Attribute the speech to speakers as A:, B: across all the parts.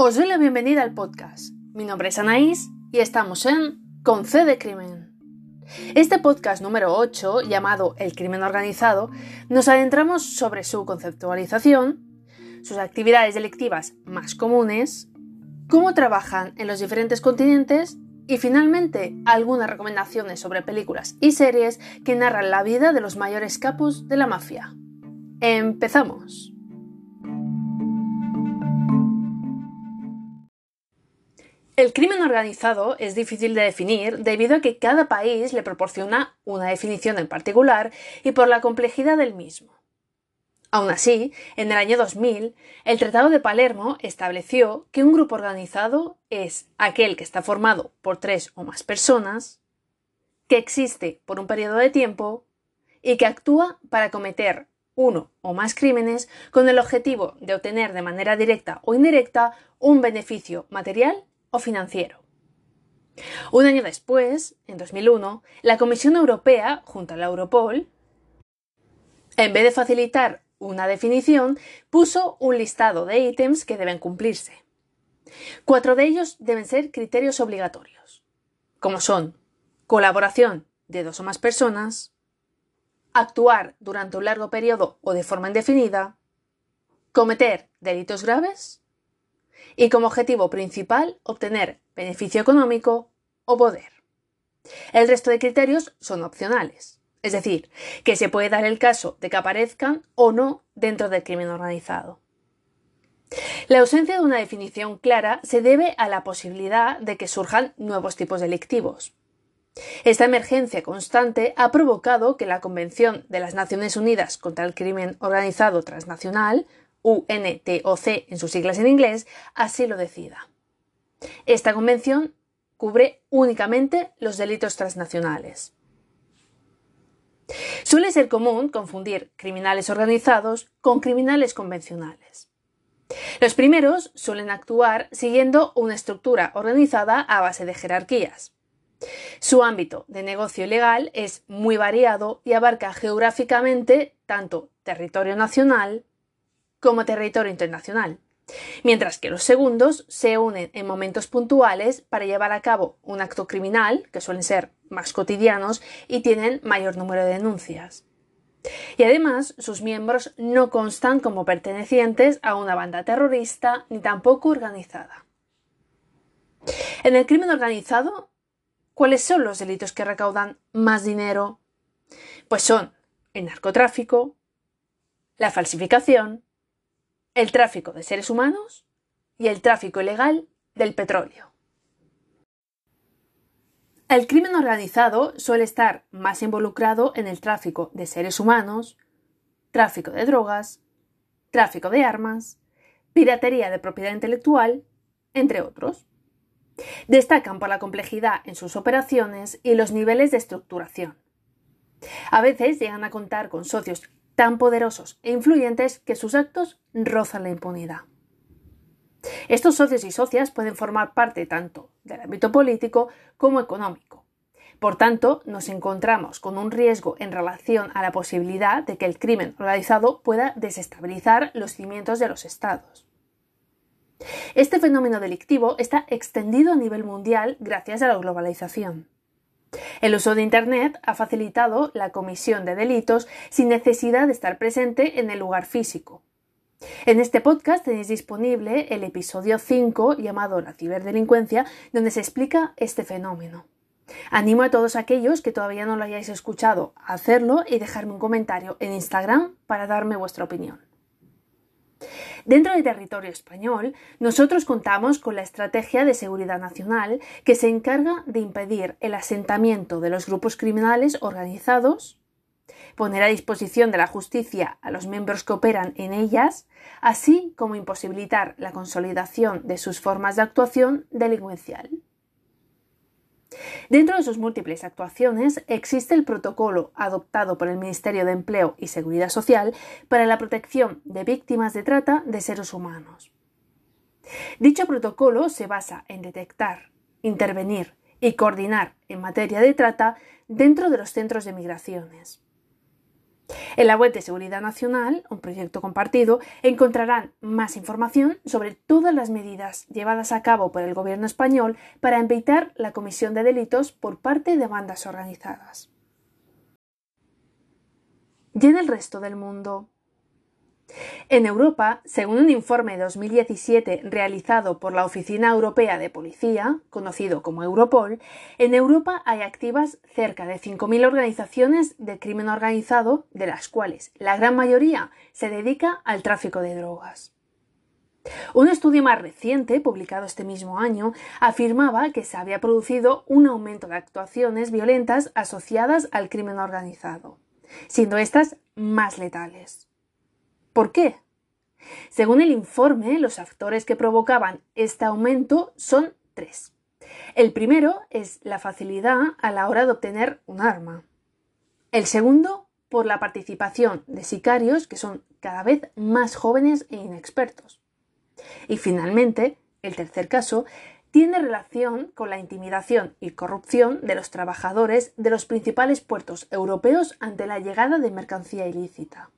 A: Os doy la bienvenida al podcast. Mi nombre es Anaís y estamos en Con C de Crimen. Este podcast número 8, llamado El crimen organizado, nos adentramos sobre su conceptualización, sus actividades delictivas más comunes, cómo trabajan en los diferentes continentes y finalmente algunas recomendaciones sobre películas y series que narran la vida de los mayores capos de la mafia. ¡Empezamos! El crimen organizado es difícil de definir debido a que cada país le proporciona una definición en particular y por la complejidad del mismo. Aún así, en el año 2000, el Tratado de Palermo estableció que un grupo organizado es aquel que está formado por tres o más personas, que existe por un periodo de tiempo y que actúa para cometer uno o más crímenes con el objetivo de obtener de manera directa o indirecta un beneficio material o financiero. Un año después, en 2001, la Comisión Europea, junto a la Europol, en vez de facilitar una definición, puso un listado de ítems que deben cumplirse. Cuatro de ellos deben ser criterios obligatorios, como son colaboración de dos o más personas, actuar durante un largo periodo o de forma indefinida, cometer delitos graves y como objetivo principal obtener beneficio económico o poder. El resto de criterios son opcionales, es decir, que se puede dar el caso de que aparezcan o no dentro del crimen organizado. La ausencia de una definición clara se debe a la posibilidad de que surjan nuevos tipos delictivos. Esta emergencia constante ha provocado que la Convención de las Naciones Unidas contra el Crimen Organizado Transnacional, UNTOC en sus siglas en inglés, así lo decida. Esta convención cubre únicamente los delitos transnacionales. Suele ser común confundir criminales organizados con criminales convencionales. Los primeros suelen actuar siguiendo una estructura organizada a base de jerarquías. Su ámbito de negocio ilegal es muy variado y abarca geográficamente tanto territorio nacional como territorio internacional, mientras que los segundos se unen en momentos puntuales para llevar a cabo un acto criminal, que suelen ser más cotidianos y tienen mayor número de denuncias. Y además, sus miembros no constan como pertenecientes a una banda terrorista ni tampoco organizada. En el crimen organizado, ¿cuáles son los delitos que recaudan más dinero? Pues son el narcotráfico, la falsificación, el tráfico de seres humanos y el tráfico ilegal del petróleo. El crimen organizado suele estar más involucrado en el tráfico de seres humanos, tráfico de drogas, tráfico de armas, piratería de propiedad intelectual, entre otros. Destacan por la complejidad en sus operaciones y los niveles de estructuración. A veces llegan a contar con socios tan poderosos e influyentes que sus actos rozan la impunidad. Estos socios y socias pueden formar parte tanto del ámbito político como económico. Por tanto, nos encontramos con un riesgo en relación a la posibilidad de que el crimen organizado pueda desestabilizar los cimientos de los estados. Este fenómeno delictivo está extendido a nivel mundial gracias a la globalización. El uso de Internet ha facilitado la comisión de delitos sin necesidad de estar presente en el lugar físico. En este podcast tenéis disponible el episodio 5 llamado La ciberdelincuencia, donde se explica este fenómeno. Animo a todos aquellos que todavía no lo hayáis escuchado a hacerlo y dejarme un comentario en Instagram para darme vuestra opinión. Dentro del territorio español, nosotros contamos con la Estrategia de Seguridad Nacional que se encarga de impedir el asentamiento de los grupos criminales organizados, poner a disposición de la justicia a los miembros que operan en ellas, así como imposibilitar la consolidación de sus formas de actuación delincuencial. Dentro de sus múltiples actuaciones existe el protocolo adoptado por el Ministerio de Empleo y Seguridad Social para la protección de víctimas de trata de seres humanos. Dicho protocolo se basa en detectar, intervenir y coordinar en materia de trata dentro de los centros de migraciones. En la web de Seguridad Nacional, un proyecto compartido, encontrarán más información sobre todas las medidas llevadas a cabo por el Gobierno español para evitar la comisión de delitos por parte de bandas organizadas. Y en el resto del mundo, en Europa, según un informe de 2017 realizado por la Oficina Europea de Policía, conocido como Europol, en Europa hay activas cerca de 5.000 organizaciones de crimen organizado, de las cuales la gran mayoría se dedica al tráfico de drogas. Un estudio más reciente, publicado este mismo año, afirmaba que se había producido un aumento de actuaciones violentas asociadas al crimen organizado, siendo estas más letales. ¿Por qué? Según el informe, los factores que provocaban este aumento son tres. El primero es la facilidad a la hora de obtener un arma. El segundo, por la participación de sicarios que son cada vez más jóvenes e inexpertos. Y finalmente, el tercer caso, tiene relación con la intimidación y corrupción de los trabajadores de los principales puertos europeos ante la llegada de mercancía ilícita.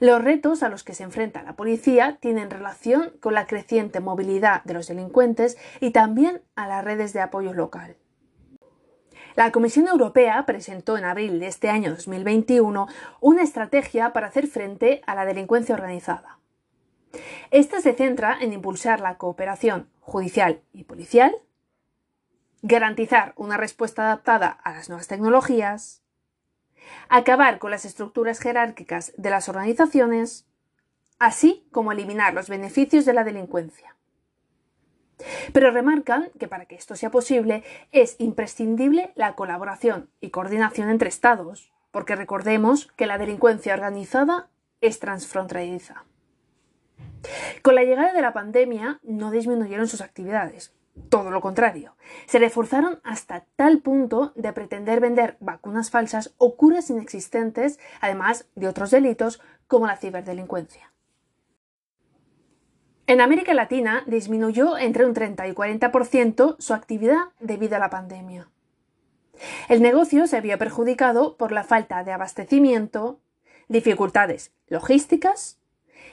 A: Los retos a los que se enfrenta la policía tienen relación con la creciente movilidad de los delincuentes y también a las redes de apoyo local. La Comisión Europea presentó en abril de este año 2021 una estrategia para hacer frente a la delincuencia organizada. Esta se centra en impulsar la cooperación judicial y policial, garantizar una respuesta adaptada a las nuevas tecnologías, acabar con las estructuras jerárquicas de las organizaciones, así como eliminar los beneficios de la delincuencia. Pero remarcan que para que esto sea posible es imprescindible la colaboración y coordinación entre Estados, porque recordemos que la delincuencia organizada es transfronteriza. Con la llegada de la pandemia no disminuyeron sus actividades, todo lo contrario, se reforzaron hasta tal punto de pretender vender vacunas falsas o curas inexistentes, además de otros delitos como la ciberdelincuencia. En América Latina disminuyó entre un 30 y 40% su actividad debido a la pandemia. El negocio se había perjudicado por la falta de abastecimiento, dificultades logísticas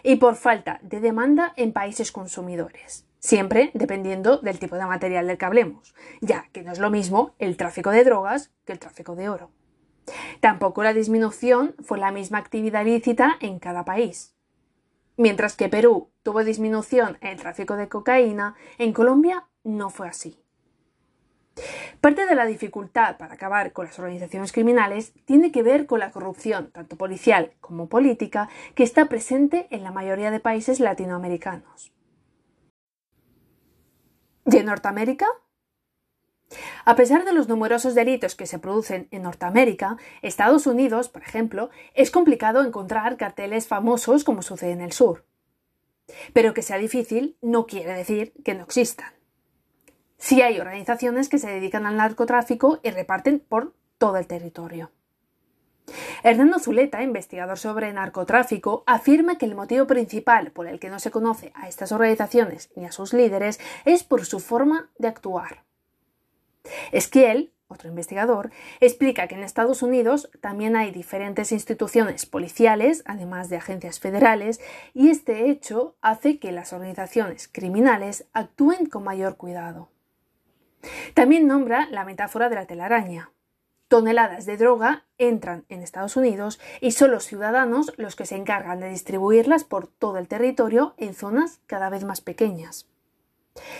A: y por falta de demanda en países consumidores siempre dependiendo del tipo de material del que hablemos, ya que no es lo mismo el tráfico de drogas que el tráfico de oro. Tampoco la disminución fue la misma actividad ilícita en cada país. Mientras que Perú tuvo disminución en el tráfico de cocaína, en Colombia no fue así. Parte de la dificultad para acabar con las organizaciones criminales tiene que ver con la corrupción, tanto policial como política, que está presente en la mayoría de países latinoamericanos. ¿Y en Norteamérica? A pesar de los numerosos delitos que se producen en Norteamérica, Estados Unidos, por ejemplo, es complicado encontrar carteles famosos como sucede en el sur. Pero que sea difícil no quiere decir que no existan. Sí hay organizaciones que se dedican al narcotráfico y reparten por todo el territorio. Hernando Zuleta, investigador sobre narcotráfico, afirma que el motivo principal por el que no se conoce a estas organizaciones ni a sus líderes es por su forma de actuar. Esquiel, otro investigador, explica que en Estados Unidos también hay diferentes instituciones policiales, además de agencias federales, y este hecho hace que las organizaciones criminales actúen con mayor cuidado. También nombra la metáfora de la telaraña toneladas de droga entran en Estados Unidos y son los ciudadanos los que se encargan de distribuirlas por todo el territorio en zonas cada vez más pequeñas.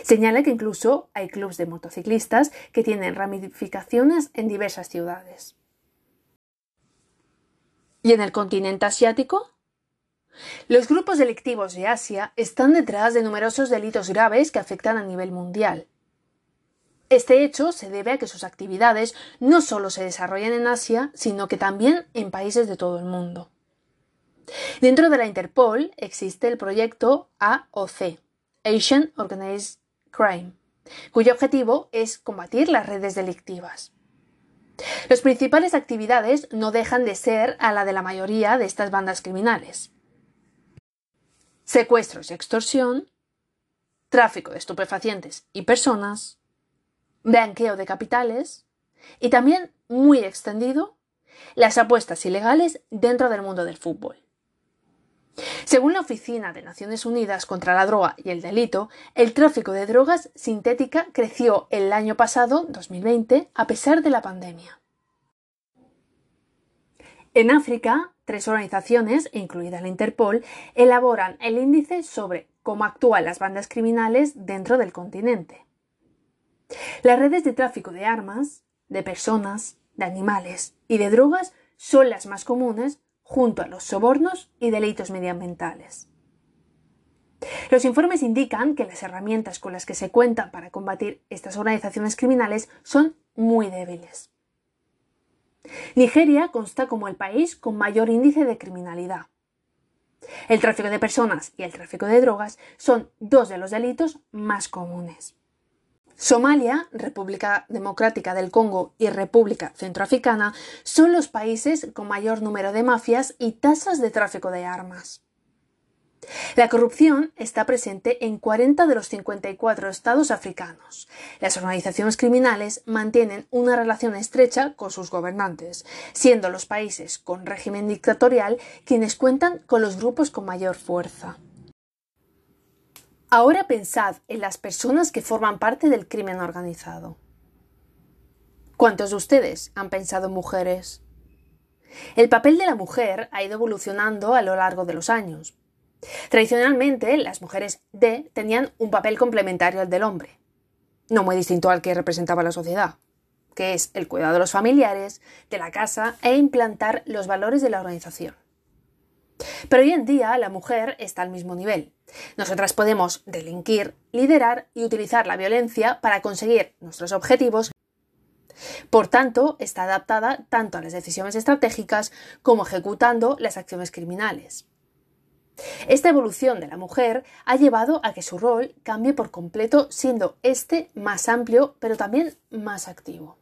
A: Señala que incluso hay clubes de motociclistas que tienen ramificaciones en diversas ciudades. ¿Y en el continente asiático? Los grupos delictivos de Asia están detrás de numerosos delitos graves que afectan a nivel mundial. Este hecho se debe a que sus actividades no solo se desarrollan en Asia, sino que también en países de todo el mundo. Dentro de la Interpol existe el proyecto AOC, Asian Organized Crime, cuyo objetivo es combatir las redes delictivas. Las principales actividades no dejan de ser a la de la mayoría de estas bandas criminales. Secuestros y extorsión, tráfico de estupefacientes y personas, blanqueo de capitales y también muy extendido las apuestas ilegales dentro del mundo del fútbol. Según la Oficina de Naciones Unidas contra la Droga y el Delito, el tráfico de drogas sintética creció el año pasado, 2020, a pesar de la pandemia. En África, tres organizaciones, incluida la Interpol, elaboran el índice sobre cómo actúan las bandas criminales dentro del continente. Las redes de tráfico de armas, de personas, de animales y de drogas son las más comunes junto a los sobornos y delitos medioambientales. Los informes indican que las herramientas con las que se cuentan para combatir estas organizaciones criminales son muy débiles. Nigeria consta como el país con mayor índice de criminalidad. El tráfico de personas y el tráfico de drogas son dos de los delitos más comunes. Somalia, República Democrática del Congo y República Centroafricana son los países con mayor número de mafias y tasas de tráfico de armas. La corrupción está presente en 40 de los 54 estados africanos. Las organizaciones criminales mantienen una relación estrecha con sus gobernantes, siendo los países con régimen dictatorial quienes cuentan con los grupos con mayor fuerza. Ahora pensad en las personas que forman parte del crimen organizado. ¿Cuántos de ustedes han pensado en mujeres? El papel de la mujer ha ido evolucionando a lo largo de los años. Tradicionalmente, las mujeres D tenían un papel complementario al del hombre, no muy distinto al que representaba la sociedad, que es el cuidado de los familiares, de la casa e implantar los valores de la organización. Pero hoy en día la mujer está al mismo nivel. Nosotras podemos delinquir, liderar y utilizar la violencia para conseguir nuestros objetivos. Por tanto, está adaptada tanto a las decisiones estratégicas como ejecutando las acciones criminales. Esta evolución de la mujer ha llevado a que su rol cambie por completo, siendo este más amplio, pero también más activo.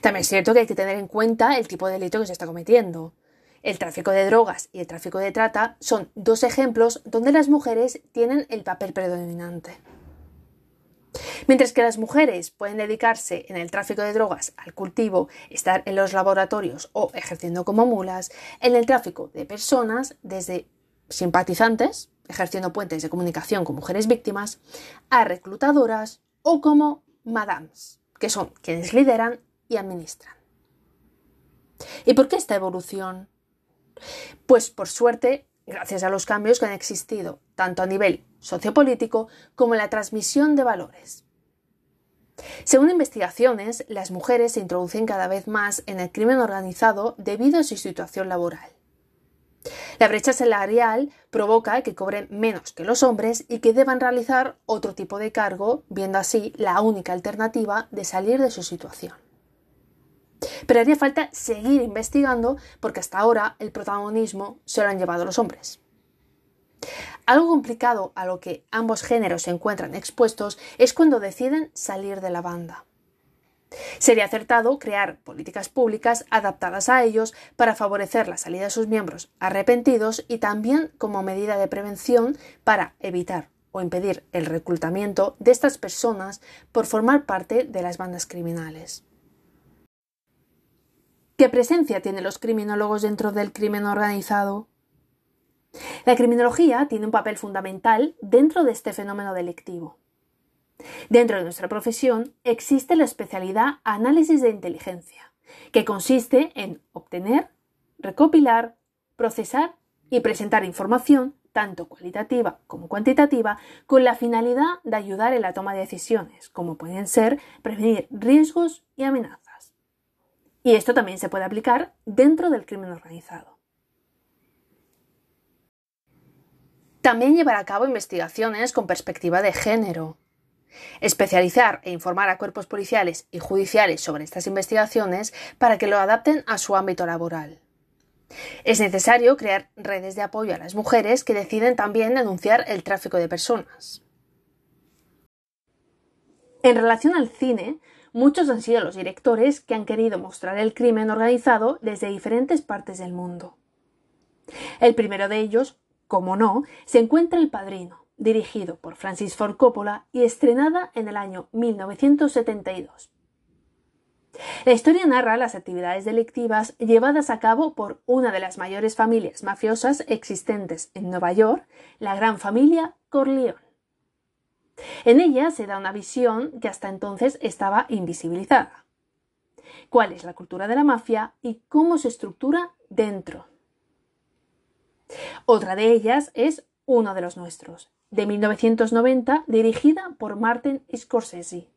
A: También es cierto que hay que tener en cuenta el tipo de delito que se está cometiendo. El tráfico de drogas y el tráfico de trata son dos ejemplos donde las mujeres tienen el papel predominante. Mientras que las mujeres pueden dedicarse en el tráfico de drogas al cultivo, estar en los laboratorios o ejerciendo como mulas, en el tráfico de personas, desde simpatizantes, ejerciendo puentes de comunicación con mujeres víctimas, a reclutadoras o como madams, que son quienes lideran y administran. ¿Y por qué esta evolución? Pues por suerte, gracias a los cambios que han existido, tanto a nivel sociopolítico como en la transmisión de valores. Según investigaciones, las mujeres se introducen cada vez más en el crimen organizado debido a su situación laboral. La brecha salarial provoca que cobren menos que los hombres y que deban realizar otro tipo de cargo, viendo así la única alternativa de salir de su situación. Pero haría falta seguir investigando porque hasta ahora el protagonismo se lo han llevado los hombres. Algo complicado a lo que ambos géneros se encuentran expuestos es cuando deciden salir de la banda. Sería acertado crear políticas públicas adaptadas a ellos para favorecer la salida de sus miembros arrepentidos y también como medida de prevención para evitar o impedir el reclutamiento de estas personas por formar parte de las bandas criminales. ¿Qué presencia tienen los criminólogos dentro del crimen organizado? La criminología tiene un papel fundamental dentro de este fenómeno delictivo. Dentro de nuestra profesión existe la especialidad análisis de inteligencia, que consiste en obtener, recopilar, procesar y presentar información, tanto cualitativa como cuantitativa, con la finalidad de ayudar en la toma de decisiones, como pueden ser prevenir riesgos y amenazas. Y esto también se puede aplicar dentro del crimen organizado. También llevar a cabo investigaciones con perspectiva de género. Especializar e informar a cuerpos policiales y judiciales sobre estas investigaciones para que lo adapten a su ámbito laboral. Es necesario crear redes de apoyo a las mujeres que deciden también denunciar el tráfico de personas. En relación al cine, Muchos han sido los directores que han querido mostrar el crimen organizado desde diferentes partes del mundo. El primero de ellos, como no, se encuentra El Padrino, dirigido por Francis Ford Coppola y estrenada en el año 1972. La historia narra las actividades delictivas llevadas a cabo por una de las mayores familias mafiosas existentes en Nueva York, la gran familia Corleone. En ella se da una visión que hasta entonces estaba invisibilizada. ¿Cuál es la cultura de la mafia y cómo se estructura dentro? Otra de ellas es Uno de los nuestros, de 1990, dirigida por Martin Scorsese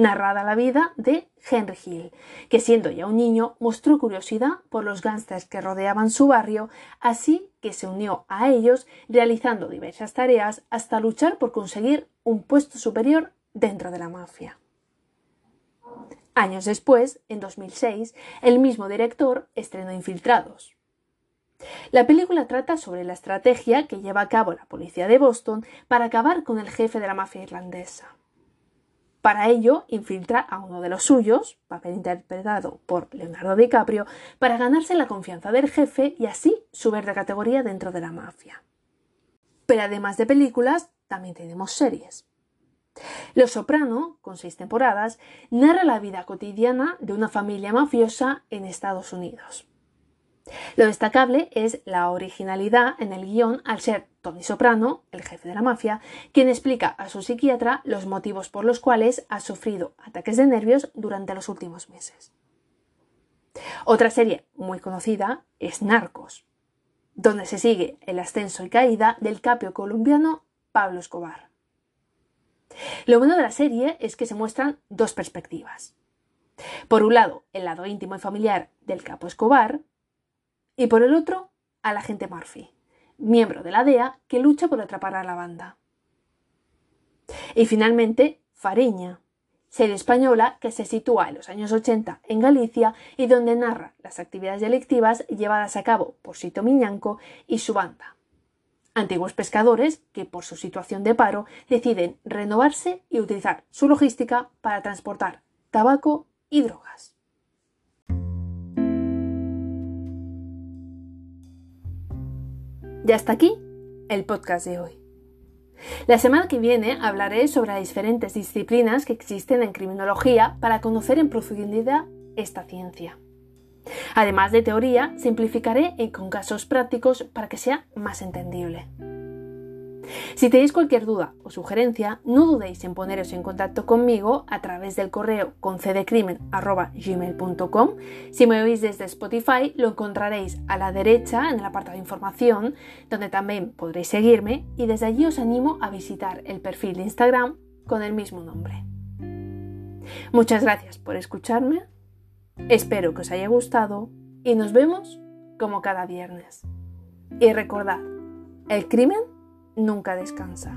A: narrada la vida de Henry Hill, que siendo ya un niño mostró curiosidad por los gángsters que rodeaban su barrio, así que se unió a ellos realizando diversas tareas hasta luchar por conseguir un puesto superior dentro de la mafia. Años después, en 2006, el mismo director estrenó Infiltrados. La película trata sobre la estrategia que lleva a cabo la policía de Boston para acabar con el jefe de la mafia irlandesa. Para ello, infiltra a uno de los suyos, papel interpretado por Leonardo DiCaprio, para ganarse la confianza del jefe y así subir de categoría dentro de la mafia. Pero además de películas, también tenemos series. Los Soprano, con seis temporadas, narra la vida cotidiana de una familia mafiosa en Estados Unidos. Lo destacable es la originalidad en el guion al ser Tony Soprano, el jefe de la mafia, quien explica a su psiquiatra los motivos por los cuales ha sufrido ataques de nervios durante los últimos meses. Otra serie muy conocida es Narcos, donde se sigue el ascenso y caída del capio colombiano Pablo Escobar. Lo bueno de la serie es que se muestran dos perspectivas. Por un lado, el lado íntimo y familiar del capo Escobar, y por el otro, al agente Murphy, miembro de la DEA que lucha por atrapar a la banda. Y finalmente, Fariña, serie española que se sitúa en los años 80 en Galicia y donde narra las actividades delictivas llevadas a cabo por Sito Miñanco y su banda. Antiguos pescadores que por su situación de paro deciden renovarse y utilizar su logística para transportar tabaco y drogas. Y hasta aquí el podcast de hoy. La semana que viene hablaré sobre las diferentes disciplinas que existen en criminología para conocer en profundidad esta ciencia. Además de teoría, simplificaré con casos prácticos para que sea más entendible. Si tenéis cualquier duda o sugerencia, no dudéis en poneros en contacto conmigo a través del correo concdecrimen.gmail.com. Si me oís desde Spotify, lo encontraréis a la derecha en el apartado de información, donde también podréis seguirme y desde allí os animo a visitar el perfil de Instagram con el mismo nombre. Muchas gracias por escucharme, espero que os haya gustado y nos vemos como cada viernes. Y recordad, el crimen nunca descansa.